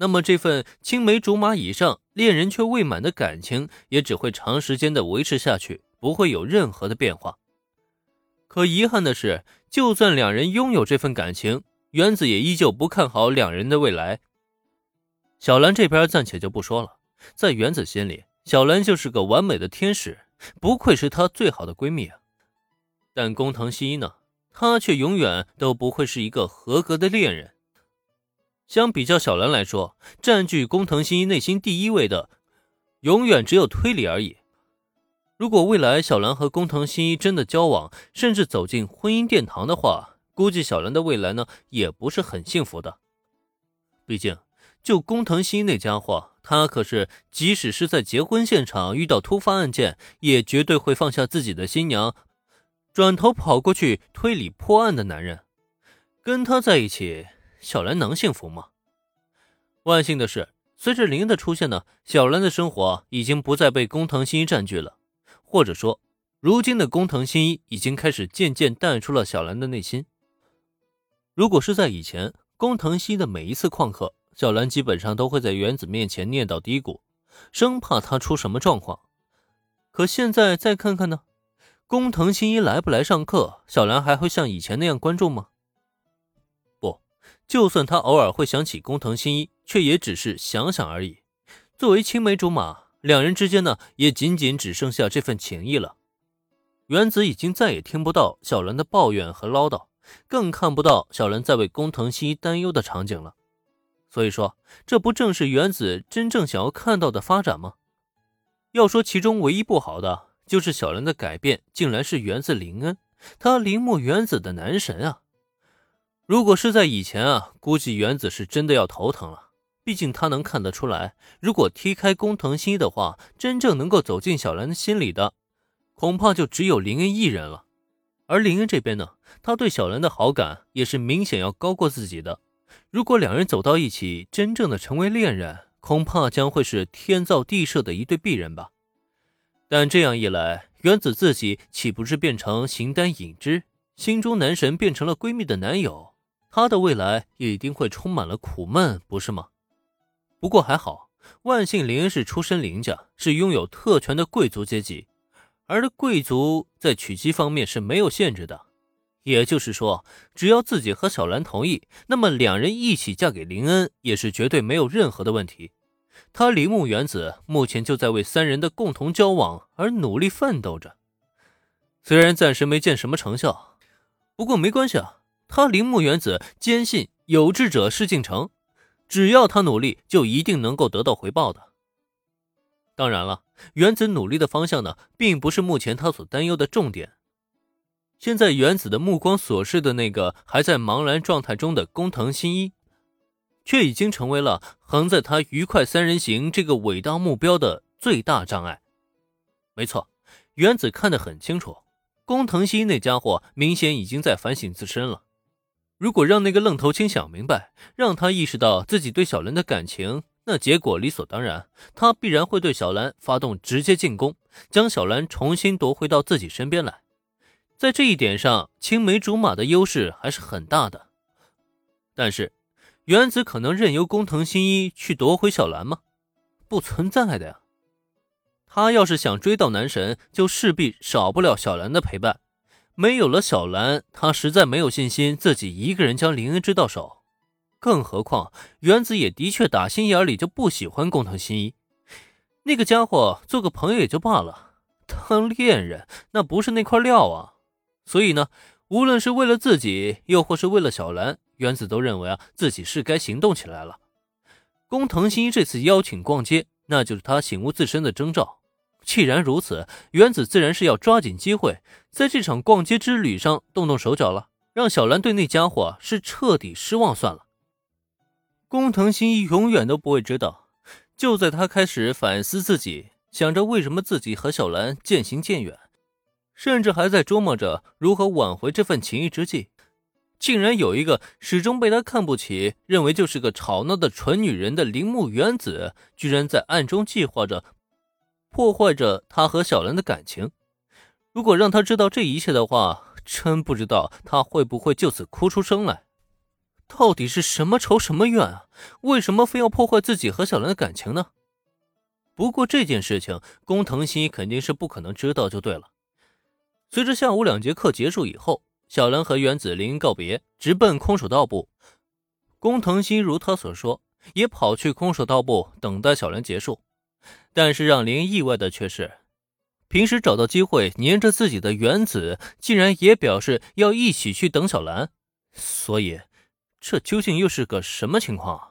那么这份青梅竹马以上、恋人却未满的感情，也只会长时间的维持下去，不会有任何的变化。可遗憾的是，就算两人拥有这份感情，原子也依旧不看好两人的未来。小兰这边暂且就不说了，在原子心里，小兰就是个完美的天使，不愧是她最好的闺蜜啊。但工藤新一呢，他却永远都不会是一个合格的恋人。相比较小兰来说，占据工藤新一内心第一位的，永远只有推理而已。如果未来小兰和工藤新一真的交往，甚至走进婚姻殿堂的话，估计小兰的未来呢，也不是很幸福的。毕竟，就工藤新一那家伙，他可是即使是在结婚现场遇到突发案件，也绝对会放下自己的新娘，转头跑过去推理破案的男人。跟他在一起。小兰能幸福吗？万幸的是，随着林的出现呢，小兰的生活已经不再被工藤新一占据了，或者说，如今的工藤新一已经开始渐渐淡出了小兰的内心。如果是在以前，工藤新一的每一次旷课，小兰基本上都会在原子面前念叨嘀咕，生怕他出什么状况。可现在再看看呢，工藤新一来不来上课，小兰还会像以前那样关注吗？就算他偶尔会想起工藤新一，却也只是想想而已。作为青梅竹马，两人之间呢，也仅仅只剩下这份情谊了。原子已经再也听不到小兰的抱怨和唠叨，更看不到小兰在为工藤新一担忧的场景了。所以说，这不正是原子真正想要看到的发展吗？要说其中唯一不好的，就是小兰的改变竟然是源自林恩，他铃木原子的男神啊。如果是在以前啊，估计原子是真的要头疼了。毕竟他能看得出来，如果踢开工藤新一的话，真正能够走进小兰的心里的，恐怕就只有林恩一人了。而林恩这边呢，他对小兰的好感也是明显要高过自己的。如果两人走到一起，真正的成为恋人，恐怕将会是天造地设的一对璧人吧。但这样一来，原子自己岂不是变成形单影只，心中男神变成了闺蜜的男友？他的未来一定会充满了苦闷，不是吗？不过还好，万幸林恩是出身林家，是拥有特权的贵族阶级，而贵族在娶妻方面是没有限制的。也就是说，只要自己和小兰同意，那么两人一起嫁给林恩也是绝对没有任何的问题。他铃木原子目前就在为三人的共同交往而努力奋斗着，虽然暂时没见什么成效，不过没关系啊。他铃木原子坚信有志者事竟成，只要他努力，就一定能够得到回报的。当然了，原子努力的方向呢，并不是目前他所担忧的重点。现在原子的目光所视的那个还在茫然状态中的工藤新一，却已经成为了横在他愉快三人行这个伟大目标的最大障碍。没错，原子看得很清楚，工藤新一那家伙明显已经在反省自身了。如果让那个愣头青想明白，让他意识到自己对小兰的感情，那结果理所当然，他必然会对小兰发动直接进攻，将小兰重新夺回到自己身边来。在这一点上，青梅竹马的优势还是很大的。但是，原子可能任由工藤新一去夺回小兰吗？不存在的呀。他要是想追到男神，就势必少不了小兰的陪伴。没有了小兰，他实在没有信心自己一个人将林恩之到手。更何况，原子也的确打心眼里就不喜欢工藤新一那个家伙，做个朋友也就罢了，当恋人那不是那块料啊。所以呢，无论是为了自己，又或是为了小兰，原子都认为啊，自己是该行动起来了。工藤新一这次邀请逛街，那就是他醒悟自身的征兆。既然如此，原子自然是要抓紧机会，在这场逛街之旅上动动手脚了，让小兰对那家伙是彻底失望算了。工藤新一永远都不会知道，就在他开始反思自己，想着为什么自己和小兰渐行渐远，甚至还在琢磨着如何挽回这份情谊之际，竟然有一个始终被他看不起、认为就是个吵闹的蠢女人的铃木原子，居然在暗中计划着。破坏着他和小兰的感情。如果让他知道这一切的话，真不知道他会不会就此哭出声来。到底是什么仇什么怨啊？为什么非要破坏自己和小兰的感情呢？不过这件事情，工藤新一肯定是不可能知道，就对了。随着下午两节课结束以后，小兰和原子林告别，直奔空手道部。工藤新如他所说，也跑去空手道部等待小兰结束。但是让林意外的却是，平时找到机会黏着自己的原子，竟然也表示要一起去等小兰。所以，这究竟又是个什么情况？